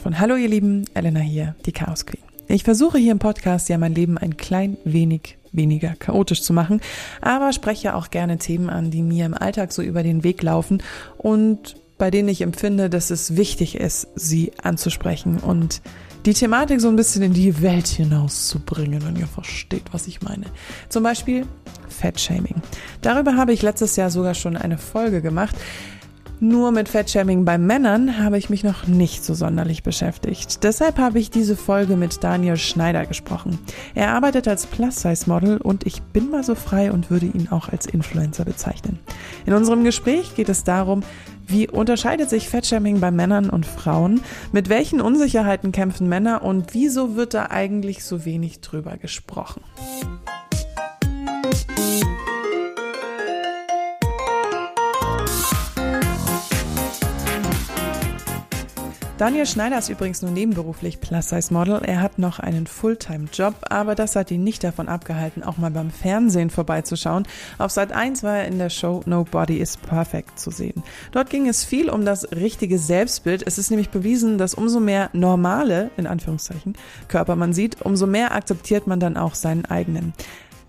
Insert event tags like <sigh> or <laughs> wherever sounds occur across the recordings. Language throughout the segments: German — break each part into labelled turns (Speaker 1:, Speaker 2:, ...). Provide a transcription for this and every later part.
Speaker 1: von Hallo ihr Lieben, Elena hier, die Chaos Queen. Ich versuche hier im Podcast ja mein Leben ein klein wenig weniger chaotisch zu machen, aber spreche auch gerne Themen an, die mir im Alltag so über den Weg laufen und bei denen ich empfinde, dass es wichtig ist, sie anzusprechen und die Thematik so ein bisschen in die Welt hinauszubringen, wenn ihr versteht, was ich meine. Zum Beispiel Fettshaming. Darüber habe ich letztes Jahr sogar schon eine Folge gemacht. Nur mit Fettshaming bei Männern habe ich mich noch nicht so sonderlich beschäftigt. Deshalb habe ich diese Folge mit Daniel Schneider gesprochen. Er arbeitet als Plus-Size-Model und ich bin mal so frei und würde ihn auch als Influencer bezeichnen. In unserem Gespräch geht es darum, wie unterscheidet sich Fettshaming bei Männern und Frauen? Mit welchen Unsicherheiten kämpfen Männer und wieso wird da eigentlich so wenig drüber gesprochen? Daniel Schneider ist übrigens nur nebenberuflich Plus-Size-Model. Er hat noch einen Fulltime-Job, aber das hat ihn nicht davon abgehalten, auch mal beim Fernsehen vorbeizuschauen. Auf Sat 1 war er in der Show Nobody is Perfect zu sehen. Dort ging es viel um das richtige Selbstbild. Es ist nämlich bewiesen, dass umso mehr normale, in Anführungszeichen, Körper man sieht, umso mehr akzeptiert man dann auch seinen eigenen,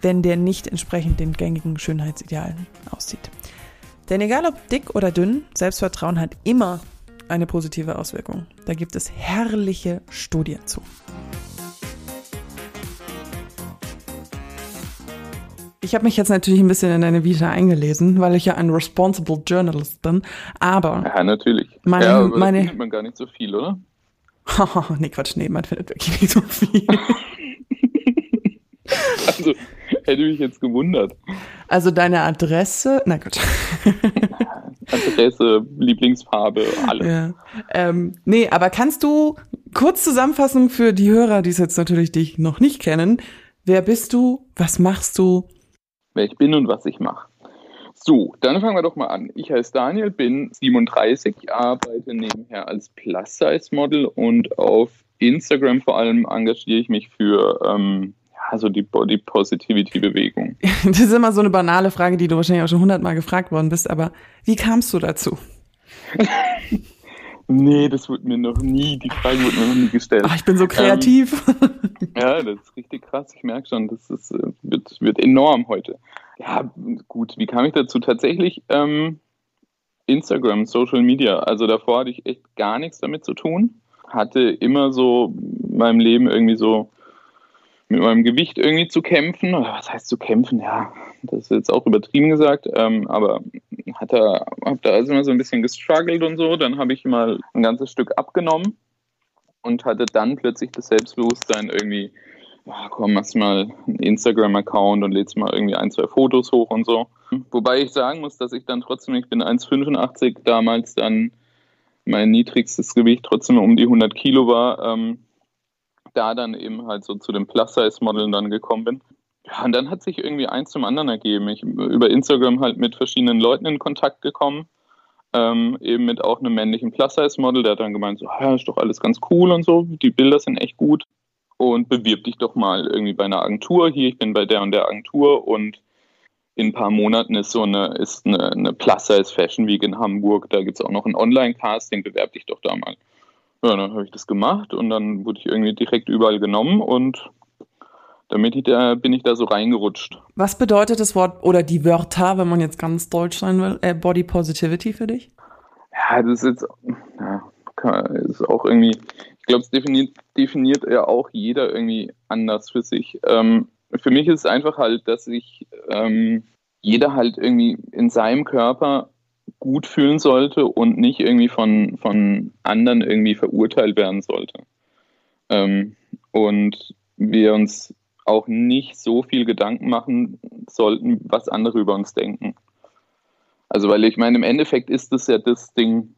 Speaker 1: wenn der nicht entsprechend den gängigen Schönheitsidealen aussieht. Denn egal ob dick oder dünn, Selbstvertrauen hat immer eine positive Auswirkung. Da gibt es herrliche Studien zu. Ich habe mich jetzt natürlich ein bisschen in deine Vita eingelesen, weil ich ja ein responsible Journalist bin. Aber
Speaker 2: ja, natürlich.
Speaker 1: Meine,
Speaker 2: ja,
Speaker 1: aber meine,
Speaker 2: findet man gar nicht so viel, oder? <laughs>
Speaker 1: nee, Quatsch, nee, man findet wirklich nicht so viel. <laughs>
Speaker 2: also, hätte mich jetzt gewundert.
Speaker 1: Also deine Adresse, na gut. <laughs>
Speaker 2: Adresse, Lieblingsfarbe, alles.
Speaker 1: Ja. Ähm, nee, aber kannst du kurz zusammenfassen für die Hörer, die es jetzt natürlich dich noch nicht kennen, wer bist du, was machst du?
Speaker 2: Wer ich bin und was ich mache. So, dann fangen wir doch mal an. Ich heiße Daniel, bin 37, arbeite nebenher als Plus-Size-Model und auf Instagram vor allem engagiere ich mich für ähm, also die Body Positivity Bewegung. <laughs>
Speaker 1: Das ist immer so eine banale Frage, die du wahrscheinlich auch schon hundertmal gefragt worden bist, aber wie kamst du dazu? <laughs>
Speaker 2: nee, das wurde mir noch nie, die Frage wurde mir noch nie gestellt.
Speaker 1: Ach, ich bin so kreativ.
Speaker 2: Ähm, ja, das ist richtig krass. Ich merke schon, das ist, äh, wird, wird enorm heute. Ja, gut, wie kam ich dazu? Tatsächlich ähm, Instagram, Social Media. Also davor hatte ich echt gar nichts damit zu tun. Hatte immer so in meinem Leben irgendwie so mit meinem Gewicht irgendwie zu kämpfen. Was heißt zu kämpfen? Ja, das ist jetzt auch übertrieben gesagt, ähm, aber hat er, hab da also immer so ein bisschen gestruggelt und so. Dann habe ich mal ein ganzes Stück abgenommen und hatte dann plötzlich das Selbstbewusstsein irgendwie, ja, komm, machst mal einen Instagram-Account und lädst mal irgendwie ein, zwei Fotos hoch und so. Wobei ich sagen muss, dass ich dann trotzdem, ich bin 1,85 damals dann mein niedrigstes Gewicht trotzdem um die 100 Kilo war. Ähm, da dann eben halt so zu den Plus-Size-Modeln dann gekommen bin. Ja, und dann hat sich irgendwie eins zum anderen ergeben. Ich über Instagram halt mit verschiedenen Leuten in Kontakt gekommen. Ähm, eben mit auch einem männlichen Plus-Size-Model, der hat dann gemeint, so, ja, ist doch alles ganz cool und so, die Bilder sind echt gut. Und bewirb dich doch mal irgendwie bei einer Agentur. Hier, ich bin bei der und der Agentur und in ein paar Monaten ist so eine, eine, eine Plus-Size Fashion Week in Hamburg. Da gibt es auch noch ein Online-Casting, bewerb dich doch da mal. Ja, dann habe ich das gemacht und dann wurde ich irgendwie direkt überall genommen und damit ich da, bin ich da so reingerutscht.
Speaker 1: Was bedeutet das Wort oder die Wörter, wenn man jetzt ganz deutsch sein will, äh, Body Positivity für dich?
Speaker 2: Ja, das ist jetzt, ja, ist auch irgendwie, ich glaube, es definiert, definiert ja auch jeder irgendwie anders für sich. Ähm, für mich ist es einfach halt, dass sich ähm, jeder halt irgendwie in seinem Körper gut fühlen sollte und nicht irgendwie von, von anderen irgendwie verurteilt werden sollte. Ähm, und wir uns auch nicht so viel Gedanken machen sollten, was andere über uns denken. Also, weil ich meine, im Endeffekt ist das ja das Ding,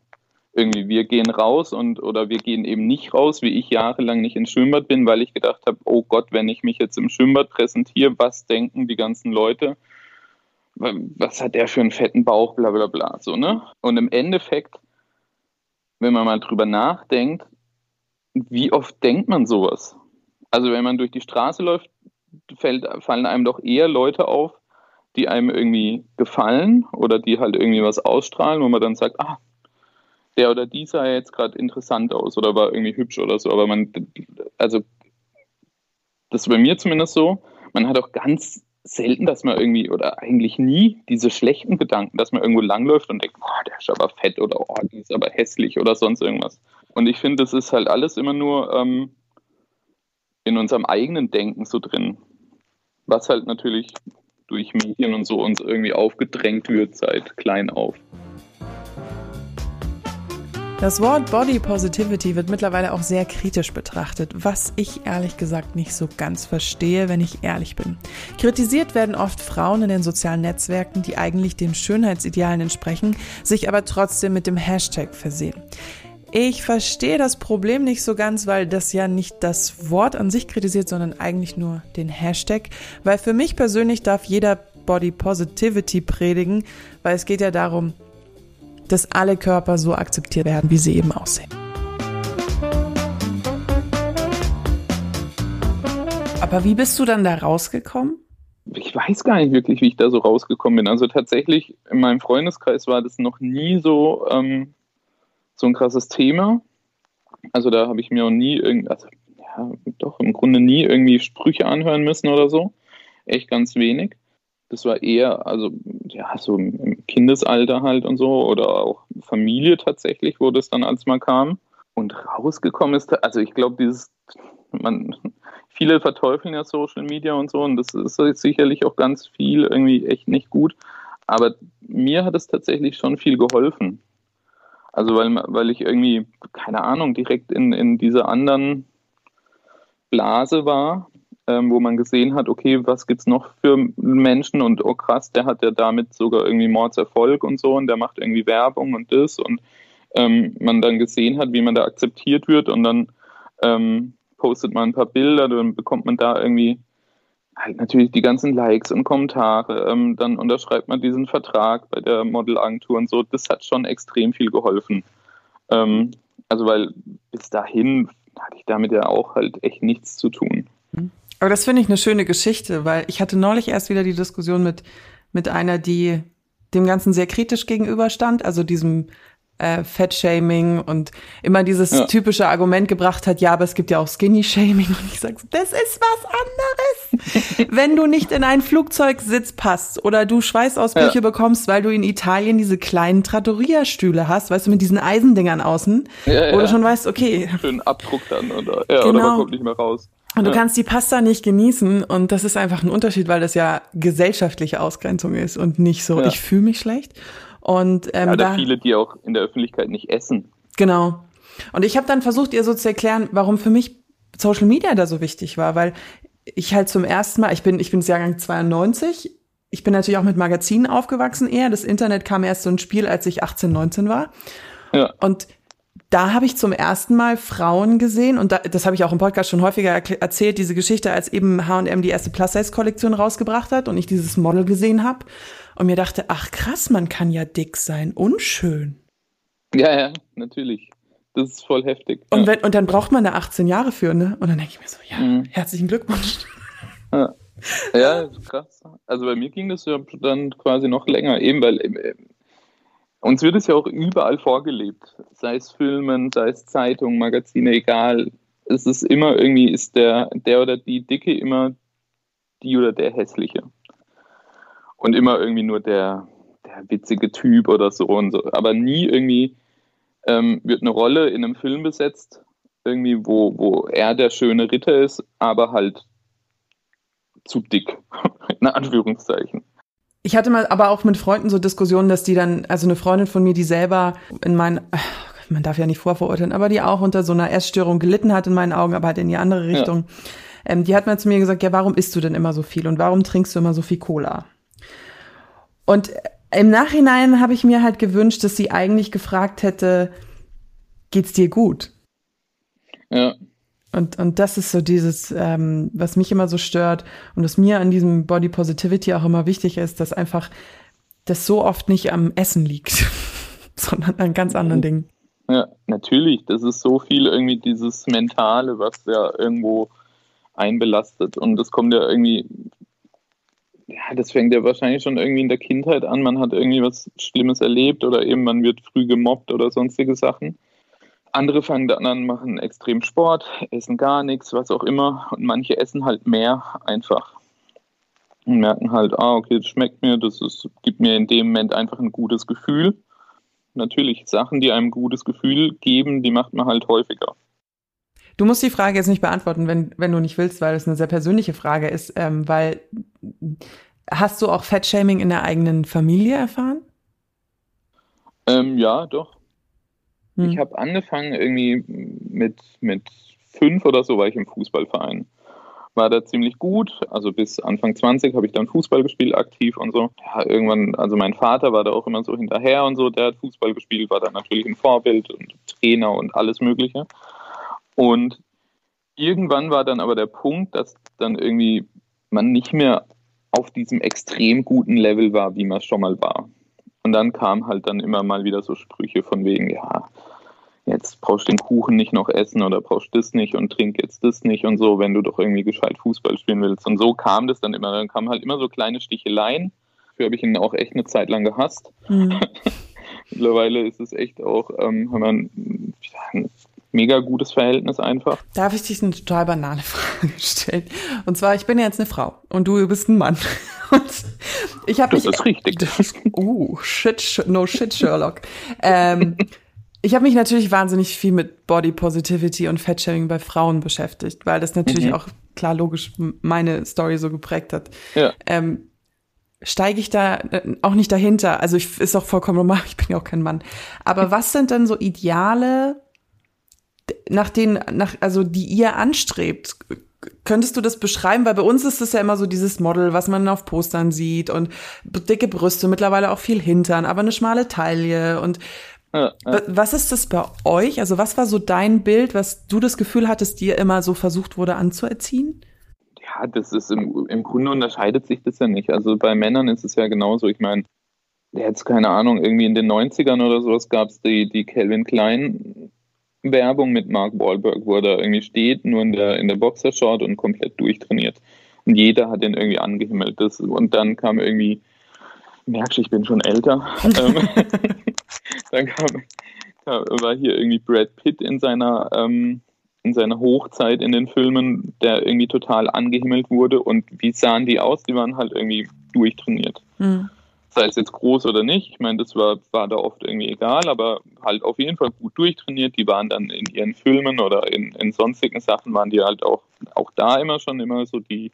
Speaker 2: irgendwie, wir gehen raus und oder wir gehen eben nicht raus, wie ich jahrelang nicht ins Schwimmbad bin, weil ich gedacht habe, oh Gott, wenn ich mich jetzt im Schwimmbad präsentiere, was denken die ganzen Leute? Was hat der für einen fetten Bauch, bla bla bla. So, ne? Und im Endeffekt, wenn man mal drüber nachdenkt, wie oft denkt man sowas? Also wenn man durch die Straße läuft, fällt, fallen einem doch eher Leute auf, die einem irgendwie gefallen oder die halt irgendwie was ausstrahlen, wo man dann sagt, ah, der oder die sah jetzt gerade interessant aus oder war irgendwie hübsch oder so, aber man, also das ist bei mir zumindest so, man hat auch ganz selten, dass man irgendwie oder eigentlich nie diese schlechten Gedanken, dass man irgendwo langläuft und denkt, boah, der ist aber fett oder oh, die ist aber hässlich oder sonst irgendwas. Und ich finde, das ist halt alles immer nur ähm, in unserem eigenen Denken so drin, was halt natürlich durch Medien und so uns irgendwie aufgedrängt wird seit klein auf.
Speaker 3: Das Wort Body Positivity wird mittlerweile auch sehr kritisch betrachtet, was ich ehrlich gesagt nicht so ganz verstehe, wenn ich ehrlich bin. Kritisiert werden oft Frauen in den sozialen Netzwerken, die eigentlich den Schönheitsidealen entsprechen, sich aber trotzdem mit dem Hashtag versehen. Ich verstehe das Problem nicht so ganz, weil das ja nicht das Wort an sich kritisiert, sondern eigentlich nur den Hashtag. Weil für mich persönlich darf jeder Body Positivity predigen, weil es geht ja darum, dass alle Körper so akzeptiert werden, wie sie eben aussehen. Aber wie bist du dann da rausgekommen?
Speaker 2: Ich weiß gar nicht wirklich, wie ich da so rausgekommen bin. Also tatsächlich, in meinem Freundeskreis war das noch nie so, ähm, so ein krasses Thema. Also da habe ich mir auch nie irgendwie, also ja, doch im Grunde nie irgendwie Sprüche anhören müssen oder so. Echt ganz wenig. Das war eher, also ja, so im Kindesalter halt und so oder auch Familie tatsächlich, wo das dann als mal kam. Und rausgekommen ist, also ich glaube, dieses, man, viele verteufeln ja Social Media und so und das ist sicherlich auch ganz viel irgendwie echt nicht gut. Aber mir hat es tatsächlich schon viel geholfen. Also weil, weil ich irgendwie, keine Ahnung, direkt in, in dieser anderen Blase war ähm, wo man gesehen hat, okay, was gibt es noch für Menschen und oh krass, der hat ja damit sogar irgendwie Mordserfolg und so und der macht irgendwie Werbung und das und ähm, man dann gesehen hat, wie man da akzeptiert wird und dann ähm, postet man ein paar Bilder, dann bekommt man da irgendwie halt natürlich die ganzen Likes und Kommentare, ähm, dann unterschreibt man diesen Vertrag bei der Modelagentur und so, das hat schon extrem viel geholfen. Ähm, also weil bis dahin hatte ich damit ja auch halt echt nichts zu tun.
Speaker 3: Mhm. Aber das finde ich eine schöne Geschichte, weil ich hatte neulich erst wieder die Diskussion mit, mit einer, die dem Ganzen sehr kritisch gegenüberstand, also diesem äh, Fettshaming und immer dieses ja. typische Argument gebracht hat, ja, aber es gibt ja auch Skinny-Shaming. Und ich sage, das ist was anderes. <laughs> Wenn du nicht in einen Flugzeugsitz passt oder du Schweißausbrüche ja. bekommst, weil du in Italien diese kleinen Trattoria-Stühle hast, weißt du, mit diesen Eisendingern außen, ja, wo du schon weißt, okay.
Speaker 2: Schönen Abdruck dann oder, ja, genau. oder man kommt nicht mehr raus.
Speaker 3: Und du ja. kannst die Pasta nicht genießen und das ist einfach ein Unterschied, weil das ja gesellschaftliche Ausgrenzung ist und nicht so, ja. ich fühle mich schlecht. Und
Speaker 2: ähm, ja, da viele, die auch in der Öffentlichkeit nicht essen.
Speaker 3: Genau. Und ich habe dann versucht, ihr so zu erklären, warum für mich Social Media da so wichtig war, weil ich halt zum ersten Mal, ich bin, ich bin Jahrgang 92, ich bin natürlich auch mit Magazinen aufgewachsen eher. Das Internet kam erst so ins Spiel, als ich 18, 19 war. Ja. Und da habe ich zum ersten Mal Frauen gesehen und da, das habe ich auch im Podcast schon häufiger erzählt, diese Geschichte, als eben H&M die erste Plus-Size-Kollektion rausgebracht hat und ich dieses Model gesehen habe und mir dachte, ach krass, man kann ja dick sein und schön.
Speaker 2: Ja, ja, natürlich. Das ist voll heftig.
Speaker 3: Und,
Speaker 2: ja.
Speaker 3: wenn, und dann braucht man da 18 Jahre für, ne? Und dann denke ich mir so, ja, mhm. herzlichen Glückwunsch.
Speaker 2: Ja. ja, krass. Also bei mir ging das ja dann quasi noch länger, eben weil uns wird es ja auch überall vorgelebt, sei es Filmen, sei es Zeitungen, Magazine, egal. Es ist immer irgendwie, ist der, der oder die Dicke immer die oder der Hässliche. Und immer irgendwie nur der, der witzige Typ oder so und so. Aber nie irgendwie ähm, wird eine Rolle in einem Film besetzt, irgendwie, wo, wo er der schöne Ritter ist, aber halt zu dick, <laughs> in Anführungszeichen.
Speaker 3: Ich hatte mal aber auch mit Freunden so Diskussionen, dass die dann, also eine Freundin von mir, die selber in meinen, man darf ja nicht vorverurteilen, aber die auch unter so einer Essstörung gelitten hat in meinen Augen, aber halt in die andere Richtung. Ja. Ähm, die hat mal zu mir gesagt, ja, warum isst du denn immer so viel und warum trinkst du immer so viel Cola? Und im Nachhinein habe ich mir halt gewünscht, dass sie eigentlich gefragt hätte, geht's dir gut?
Speaker 2: Ja.
Speaker 3: Und, und das ist so dieses, ähm, was mich immer so stört und was mir an diesem Body Positivity auch immer wichtig ist, dass einfach das so oft nicht am Essen liegt, <laughs> sondern an ganz anderen. Dingen.
Speaker 2: Ja, natürlich. Das ist so viel irgendwie dieses Mentale, was ja irgendwo einbelastet. Und das kommt ja irgendwie, ja, das fängt ja wahrscheinlich schon irgendwie in der Kindheit an. Man hat irgendwie was Schlimmes erlebt oder eben man wird früh gemobbt oder sonstige Sachen. Andere fangen dann an, machen extrem Sport, essen gar nichts, was auch immer. Und manche essen halt mehr einfach. Und merken halt, ah, okay, das schmeckt mir, das ist, gibt mir in dem Moment einfach ein gutes Gefühl. Natürlich, Sachen, die einem ein gutes Gefühl geben, die macht man halt häufiger.
Speaker 3: Du musst die Frage jetzt nicht beantworten, wenn, wenn du nicht willst, weil es eine sehr persönliche Frage ist, ähm, weil hast du auch Fettshaming in der eigenen Familie erfahren?
Speaker 2: Ähm, ja, doch. Hm. Ich habe angefangen irgendwie mit, mit fünf oder so war ich im Fußballverein. War da ziemlich gut, also bis Anfang 20 habe ich dann Fußball gespielt, aktiv und so. Ja, irgendwann, also mein Vater war da auch immer so hinterher und so, der hat Fußball gespielt, war dann natürlich ein Vorbild und Trainer und alles Mögliche. Und irgendwann war dann aber der Punkt, dass dann irgendwie man nicht mehr auf diesem extrem guten Level war, wie man schon mal war. Und dann kam halt dann immer mal wieder so Sprüche von wegen, ja, jetzt brauchst du den Kuchen nicht noch essen oder brauchst du das nicht und trink jetzt das nicht und so, wenn du doch irgendwie gescheit Fußball spielen willst. Und so kam das dann immer. Dann kamen halt immer so kleine Sticheleien. Dafür habe ich ihn auch echt eine Zeit lang gehasst. Mhm. <laughs> Mittlerweile ist es echt auch, ähm, wenn man ja, mega gutes Verhältnis einfach.
Speaker 3: Darf ich dich eine total banale <laughs> Frage stellen? Und zwar, ich bin ja jetzt eine Frau und du bist ein Mann. <laughs> Und ich habe
Speaker 2: Das mich, ist richtig. <laughs>
Speaker 3: Oh, shit, no shit, Sherlock. ähm, ich habe mich natürlich wahnsinnig viel mit Body Positivity und Fettshaming bei Frauen beschäftigt, weil das natürlich mhm. auch klar logisch meine Story so geprägt hat. Ja. Ähm, steige ich da äh, auch nicht dahinter. Also ich ist auch vollkommen normal, ich bin ja auch kein Mann. Aber was sind denn so Ideale nach denen, nach, also die ihr anstrebt. Könntest du das beschreiben? Weil bei uns ist es ja immer so dieses Model, was man auf Postern sieht und dicke Brüste, mittlerweile auch viel Hintern, aber eine schmale Taille und ja, ja. Was ist das bei euch? Also was war so dein Bild, was du das Gefühl hattest, dir immer so versucht wurde anzuerziehen?
Speaker 2: Ja, das ist im, im Grunde unterscheidet sich das ja nicht. Also bei Männern ist es ja genauso. Ich meine, jetzt keine Ahnung, irgendwie in den 90ern oder sowas gab es die, die Calvin Klein Werbung mit Mark Wahlberg, wo er da irgendwie steht, nur in der, in der Boxershort und komplett durchtrainiert. Und jeder hat den irgendwie angehimmelt. Das, und dann kam irgendwie, merkst du, ich bin schon älter. Ähm, <laughs> dann kam, kam, war hier irgendwie Brad Pitt in seiner, ähm, in seiner Hochzeit in den Filmen, der irgendwie total angehimmelt wurde. Und wie sahen die aus? Die waren halt irgendwie durchtrainiert. Mhm sei es jetzt groß oder nicht. Ich meine, das war, war da oft irgendwie egal, aber halt auf jeden Fall gut durchtrainiert. Die waren dann in ihren Filmen oder in, in sonstigen Sachen, waren die halt auch, auch da immer schon immer so die,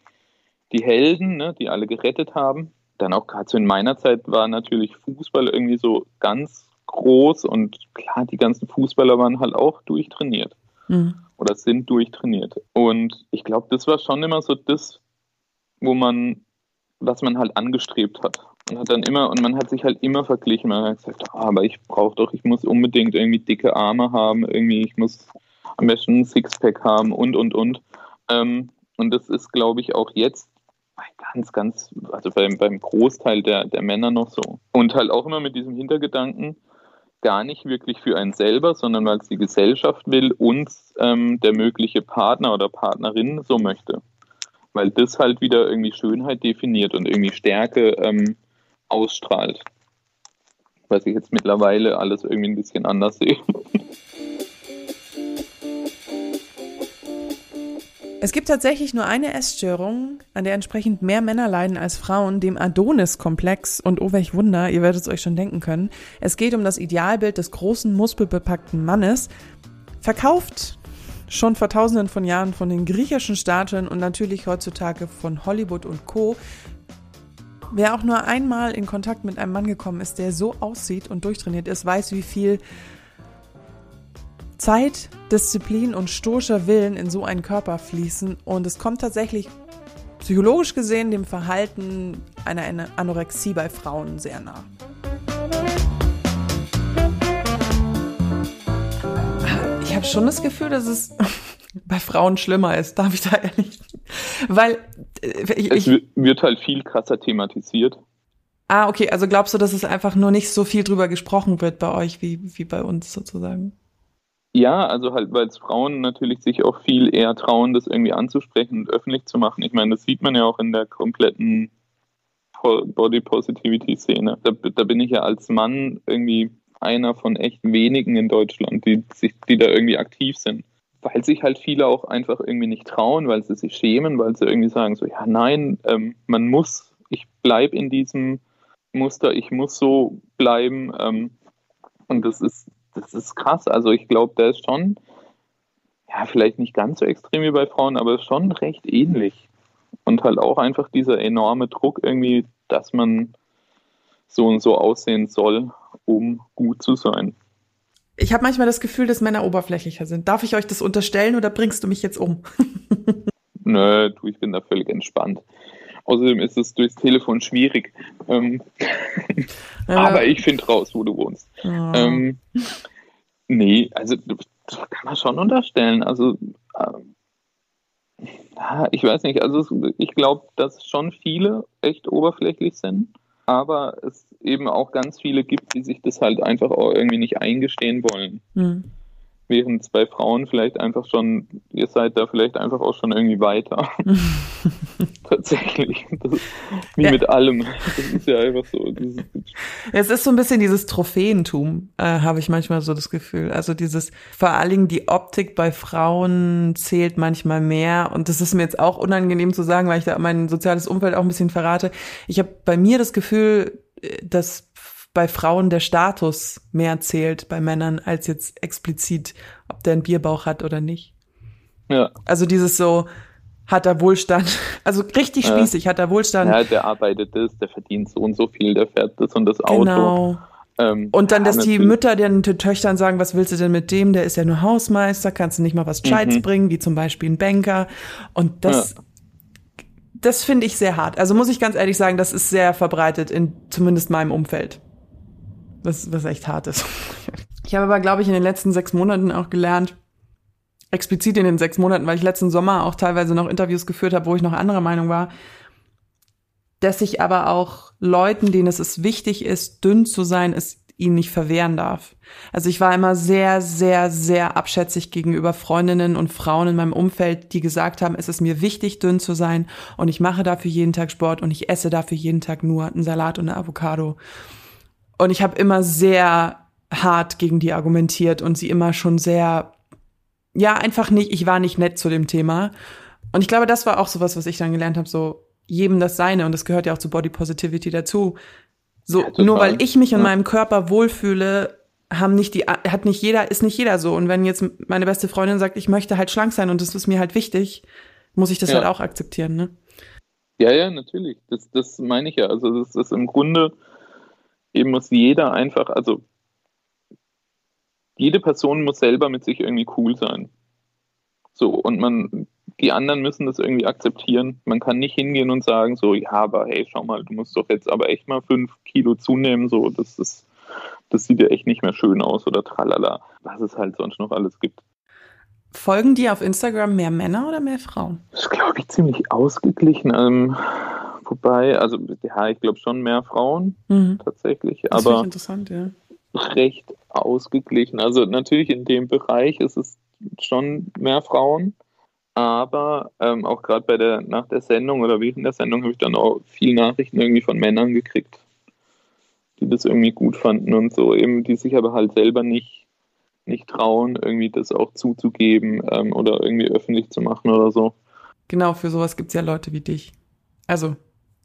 Speaker 2: die Helden, ne, die alle gerettet haben. Dann auch gerade so in meiner Zeit war natürlich Fußball irgendwie so ganz groß und klar, die ganzen Fußballer waren halt auch durchtrainiert mhm. oder sind durchtrainiert. Und ich glaube, das war schon immer so das, wo man, was man halt angestrebt hat. Und hat dann immer, und man hat sich halt immer verglichen. Man hat gesagt, oh, aber ich brauche doch, ich muss unbedingt irgendwie dicke Arme haben, irgendwie, ich muss am besten ein Sixpack haben und und und. Ähm, und das ist, glaube ich, auch jetzt ganz, ganz, also beim, beim Großteil der, der Männer noch so. Und halt auch immer mit diesem Hintergedanken, gar nicht wirklich für einen selber, sondern weil es die Gesellschaft will und ähm, der mögliche Partner oder Partnerin so möchte. Weil das halt wieder irgendwie Schönheit definiert und irgendwie Stärke ähm, ausstrahlt. Was ich jetzt mittlerweile alles irgendwie ein bisschen anders sehe.
Speaker 3: Es gibt tatsächlich nur eine Essstörung, an der entsprechend mehr Männer leiden als Frauen, dem Adonis-Komplex. Und oh welch Wunder, ihr werdet es euch schon denken können. Es geht um das Idealbild des großen, muskelbepackten Mannes, verkauft schon vor tausenden von Jahren von den griechischen Statuen und natürlich heutzutage von Hollywood und Co. Wer auch nur einmal in Kontakt mit einem Mann gekommen ist, der so aussieht und durchtrainiert ist, weiß, wie viel Zeit, Disziplin und stoischer Willen in so einen Körper fließen. Und es kommt tatsächlich psychologisch gesehen dem Verhalten einer Anorexie bei Frauen sehr nah. Ich habe schon das Gefühl, dass es bei Frauen schlimmer ist, darf ich da ehrlich. Weil
Speaker 2: äh, ich, es wird halt viel krasser thematisiert.
Speaker 3: Ah, okay, also glaubst du, dass es einfach nur nicht so viel drüber gesprochen wird bei euch wie, wie bei uns sozusagen?
Speaker 2: Ja, also halt, weil Frauen natürlich sich auch viel eher trauen, das irgendwie anzusprechen und öffentlich zu machen. Ich meine, das sieht man ja auch in der kompletten Body Positivity Szene. Da, da bin ich ja als Mann irgendwie einer von echt wenigen in Deutschland, die, sich, die da irgendwie aktiv sind. Weil sich halt viele auch einfach irgendwie nicht trauen, weil sie sich schämen, weil sie irgendwie sagen so, ja nein, ähm, man muss, ich bleibe in diesem Muster, ich muss so bleiben. Ähm, und das ist, das ist krass. Also ich glaube, da ist schon, ja, vielleicht nicht ganz so extrem wie bei Frauen, aber schon recht ähnlich. Und halt auch einfach dieser enorme Druck irgendwie, dass man so und so aussehen soll, um gut zu sein.
Speaker 3: Ich habe manchmal das Gefühl, dass Männer oberflächlicher sind. Darf ich euch das unterstellen oder bringst du mich jetzt um? <laughs>
Speaker 2: Nö, du, ich bin da völlig entspannt. Außerdem ist es durchs Telefon schwierig. Ähm, <laughs> ja. Aber ich finde raus, wo du wohnst. Ja. Ähm, nee, also das kann man schon unterstellen. Also ähm, ich weiß nicht, also ich glaube, dass schon viele echt oberflächlich sind aber es eben auch ganz viele gibt, die sich das halt einfach auch irgendwie nicht eingestehen wollen. Mhm. Während bei Frauen vielleicht einfach schon, ihr seid da vielleicht einfach auch schon irgendwie weiter. <laughs> <laughs> Tatsächlich. Ist, wie ja. mit allem. Das ist ja einfach so. Ist,
Speaker 3: es ist so ein bisschen dieses Trophäentum, äh, habe ich manchmal so das Gefühl. Also dieses, vor allen Dingen die Optik bei Frauen zählt manchmal mehr. Und das ist mir jetzt auch unangenehm zu sagen, weil ich da mein soziales Umfeld auch ein bisschen verrate. Ich habe bei mir das Gefühl, äh, dass bei Frauen der Status mehr zählt bei Männern als jetzt explizit, ob der einen Bierbauch hat oder nicht. Ja. Also dieses so, hat er Wohlstand, <laughs> also richtig spießig, ja. hat er Wohlstand.
Speaker 2: Ja, der arbeitet das, der verdient so und so viel, der fährt das und das Auto. Genau.
Speaker 3: Ähm, und dann, dass die Mütter den Töchtern sagen, was willst du denn mit dem? Der ist ja nur Hausmeister, kannst du nicht mal was Scheids mhm. bringen, wie zum Beispiel ein Banker. Und das, das finde ich sehr hart. Also muss ich ganz ehrlich sagen, das ist sehr verbreitet in zumindest meinem Umfeld was, was echt hart ist. Ich habe aber, glaube ich, in den letzten sechs Monaten auch gelernt, explizit in den sechs Monaten, weil ich letzten Sommer auch teilweise noch Interviews geführt habe, wo ich noch anderer Meinung war, dass ich aber auch Leuten, denen es wichtig ist, dünn zu sein, es ihnen nicht verwehren darf. Also ich war immer sehr, sehr, sehr abschätzig gegenüber Freundinnen und Frauen in meinem Umfeld, die gesagt haben, es ist mir wichtig, dünn zu sein und ich mache dafür jeden Tag Sport und ich esse dafür jeden Tag nur einen Salat und eine Avocado. Und ich habe immer sehr hart gegen die argumentiert und sie immer schon sehr, ja, einfach nicht, ich war nicht nett zu dem Thema. Und ich glaube, das war auch sowas, was ich dann gelernt habe, so jedem das Seine und das gehört ja auch zu Body Positivity dazu. So, ja, nur weil ich mich in meinem Körper wohlfühle, haben nicht die, hat nicht jeder, ist nicht jeder so. Und wenn jetzt meine beste Freundin sagt, ich möchte halt schlank sein und das ist mir halt wichtig, muss ich das ja. halt auch akzeptieren, ne?
Speaker 2: Ja, ja, natürlich. Das, das meine ich ja. Also das ist im Grunde, eben muss jeder einfach, also jede Person muss selber mit sich irgendwie cool sein. So, und man, die anderen müssen das irgendwie akzeptieren. Man kann nicht hingehen und sagen, so, ja, aber hey, schau mal, du musst doch jetzt aber echt mal fünf Kilo zunehmen, so, das ist, das sieht ja echt nicht mehr schön aus oder tralala, was es halt sonst noch alles gibt.
Speaker 3: Folgen dir auf Instagram mehr Männer oder mehr Frauen?
Speaker 2: Das ist, glaube ich, ziemlich ausgeglichen. Ähm, Wobei, also ja, ich glaube schon mehr Frauen mhm. tatsächlich, das aber
Speaker 3: interessant, ja.
Speaker 2: recht ausgeglichen. Also natürlich in dem Bereich ist es schon mehr Frauen, aber ähm, auch gerade bei der nach der Sendung oder während der Sendung habe ich dann auch viele Nachrichten irgendwie von Männern gekriegt, die das irgendwie gut fanden und so eben, die sich aber halt selber nicht nicht trauen, irgendwie das auch zuzugeben ähm, oder irgendwie öffentlich zu machen oder so.
Speaker 3: Genau, für sowas gibt es ja Leute wie dich. Also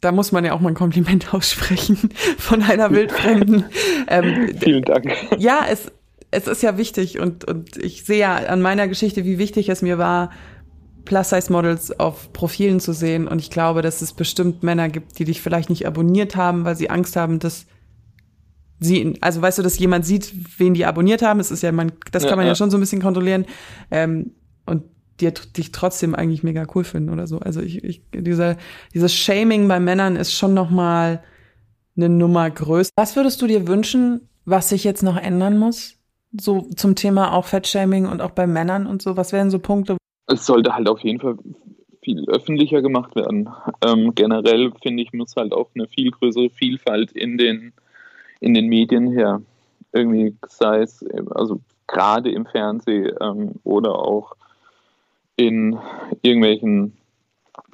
Speaker 3: da muss man ja auch mal ein Kompliment <laughs> aussprechen von einer Wildfremden.
Speaker 2: Ähm, Vielen Dank.
Speaker 3: Ja, es, es ist ja wichtig und, und ich sehe ja an meiner Geschichte, wie wichtig es mir war, Plus-Size-Models auf Profilen zu sehen. Und ich glaube, dass es bestimmt Männer gibt, die dich vielleicht nicht abonniert haben, weil sie Angst haben, dass sie, also weißt du, dass jemand sieht, wen die abonniert haben. Es ist ja, man, das kann man ja, ja schon so ein bisschen kontrollieren. Ähm, die dich trotzdem eigentlich mega cool finden oder so. Also ich, ich dieser, dieses Shaming bei Männern ist schon noch mal eine Nummer größer. Was würdest du dir wünschen, was sich jetzt noch ändern muss? So zum Thema auch Fettshaming und auch bei Männern und so. Was wären so Punkte?
Speaker 2: Es sollte halt auf jeden Fall viel öffentlicher gemacht werden. Ähm, generell finde ich, muss halt auch eine viel größere Vielfalt in den, in den Medien her. Irgendwie sei es, also gerade im Fernsehen ähm, oder auch in irgendwelchen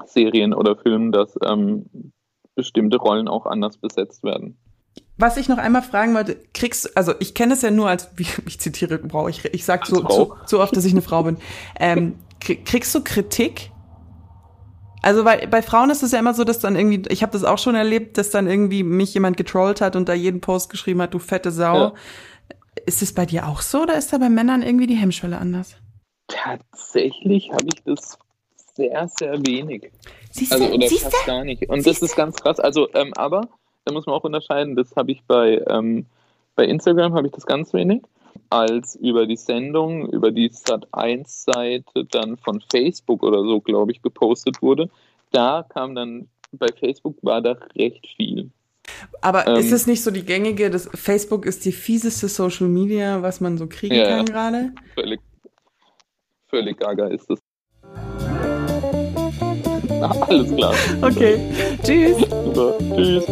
Speaker 2: Serien oder Filmen, dass ähm, bestimmte Rollen auch anders besetzt werden.
Speaker 1: Was ich noch einmal fragen wollte, kriegst also ich kenne es ja nur als, <laughs> ich zitiere, brauche ich, ich sag so, so, so, oft, dass ich eine Frau bin. Ähm, kriegst du Kritik? Also weil bei Frauen ist es ja immer so, dass dann irgendwie, ich habe das auch schon erlebt, dass dann irgendwie mich jemand getrollt hat und da jeden Post geschrieben hat, du fette Sau. Ja. Ist es bei dir auch so oder ist da bei Männern irgendwie die Hemmschwelle anders?
Speaker 2: Tatsächlich habe ich das sehr, sehr wenig.
Speaker 1: Siehste,
Speaker 2: also oder
Speaker 1: siehste,
Speaker 2: fast gar nicht. Und siehste? das ist ganz krass. Also, ähm, aber da muss man auch unterscheiden, das habe ich bei, ähm, bei Instagram habe ich das ganz wenig. Als über die Sendung, über die Sat1-Seite dann von Facebook oder so, glaube ich, gepostet wurde, da kam dann, bei Facebook war da recht viel.
Speaker 1: Aber ähm, ist es nicht so die gängige, dass Facebook ist die fieseste Social Media, was man so kriegen ja, kann gerade?
Speaker 2: Völlig, völlig gaga ist das. Alles klar.
Speaker 1: Okay. Tschüss.
Speaker 2: Super. Tschüss.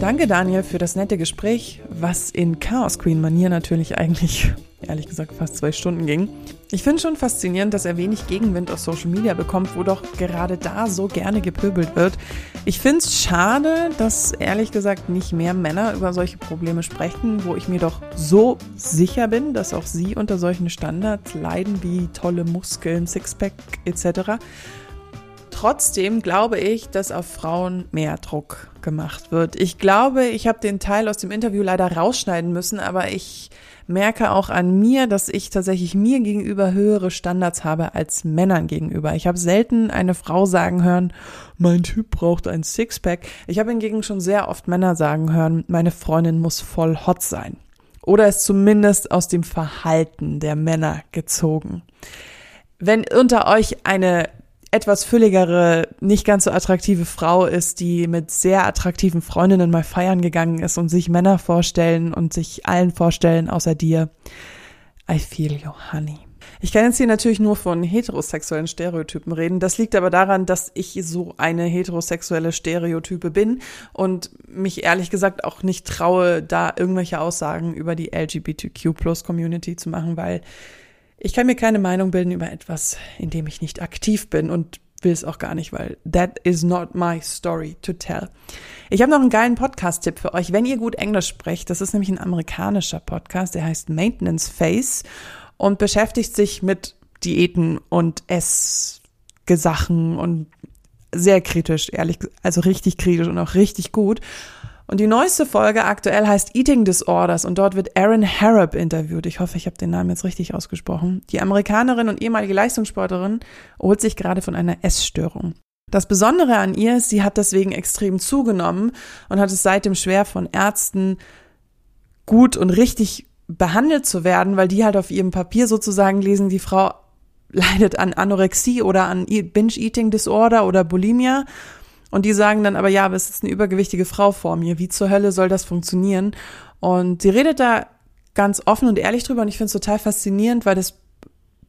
Speaker 1: Danke, Daniel, für das nette Gespräch, was in Chaos Queen Manier natürlich eigentlich, ehrlich gesagt, fast zwei Stunden ging. Ich finde schon faszinierend, dass er wenig Gegenwind aus Social Media bekommt, wo doch gerade da so gerne gepöbelt wird. Ich finde es schade, dass ehrlich gesagt nicht mehr Männer über solche Probleme sprechen, wo ich mir doch so sicher bin, dass auch sie unter solchen Standards leiden wie tolle Muskeln, Sixpack etc. Trotzdem glaube ich, dass auf Frauen mehr Druck gemacht wird. Ich glaube, ich habe den Teil aus dem Interview leider rausschneiden müssen, aber ich merke auch an mir, dass ich tatsächlich mir gegenüber höhere Standards habe als Männern gegenüber. Ich habe selten eine Frau sagen hören, mein Typ braucht ein Sixpack. Ich habe hingegen schon sehr oft Männer sagen hören, meine Freundin muss voll hot sein. Oder ist zumindest aus dem Verhalten der Männer gezogen. Wenn unter euch eine etwas fülligere, nicht ganz so attraktive Frau ist, die mit sehr attraktiven Freundinnen mal feiern gegangen ist und sich Männer vorstellen und sich allen vorstellen außer dir. I feel you, honey. Ich kann jetzt hier natürlich nur von heterosexuellen Stereotypen reden. Das liegt aber daran, dass ich so eine heterosexuelle Stereotype bin und mich ehrlich gesagt auch nicht traue, da irgendwelche Aussagen über die LGBTQ-Plus-Community zu machen, weil ich kann mir keine Meinung bilden über etwas, in dem ich nicht aktiv bin und will es auch gar nicht, weil that is not my story to tell. Ich habe noch einen geilen Podcast-Tipp für euch, wenn ihr gut Englisch sprecht. Das ist nämlich ein amerikanischer Podcast, der heißt Maintenance Face und beschäftigt sich mit Diäten und Essgesachen und sehr kritisch, ehrlich, also richtig kritisch und auch richtig gut. Und die neueste Folge aktuell heißt Eating Disorders und dort wird Erin Harrop interviewt. Ich hoffe, ich habe den Namen jetzt richtig ausgesprochen. Die Amerikanerin und ehemalige Leistungssportlerin holt sich gerade von einer Essstörung. Das Besondere an ihr ist, sie hat deswegen extrem zugenommen und hat es seitdem schwer von Ärzten gut und richtig behandelt zu werden, weil die halt auf ihrem Papier sozusagen lesen, die Frau <laughs> leidet an Anorexie oder an Binge-Eating Disorder oder Bulimia und die sagen dann aber, ja, aber es ist eine übergewichtige Frau vor mir. Wie zur Hölle soll das funktionieren? Und sie redet da ganz offen und ehrlich drüber und ich finde es total faszinierend, weil das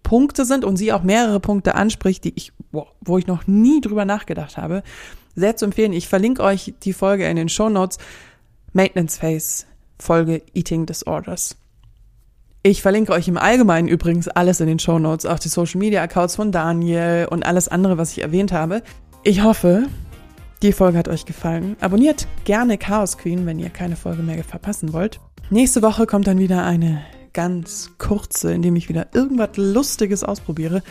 Speaker 1: Punkte sind und sie auch mehrere Punkte anspricht, die ich, wo ich noch nie drüber nachgedacht habe. Sehr zu empfehlen. Ich verlinke euch die Folge in den Show Notes. Maintenance Phase, Folge Eating Disorders. Ich verlinke euch im Allgemeinen übrigens alles in den Show Notes, auch die Social Media Accounts von Daniel und alles andere, was ich erwähnt habe. Ich hoffe, die Folge hat euch gefallen. Abonniert gerne Chaos Queen, wenn ihr keine Folge mehr verpassen wollt. Nächste Woche kommt dann wieder eine ganz kurze, in dem ich wieder irgendwas Lustiges ausprobiere.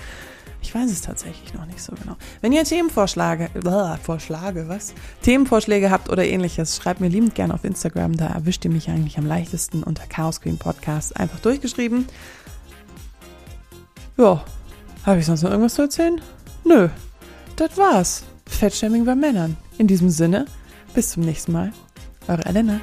Speaker 1: Ich weiß es tatsächlich noch nicht so genau. Wenn ihr Themenvorschläge, äh, Vorschläge, was? Themenvorschläge habt oder ähnliches, schreibt mir liebend gerne auf Instagram. Da erwischt ihr mich eigentlich am leichtesten unter Chaos Queen Podcast. Einfach durchgeschrieben. Ja, habe ich sonst noch irgendwas zu erzählen? Nö, das war's. Fettshaming bei Männern. In diesem Sinne, bis zum nächsten Mal. Eure Elena.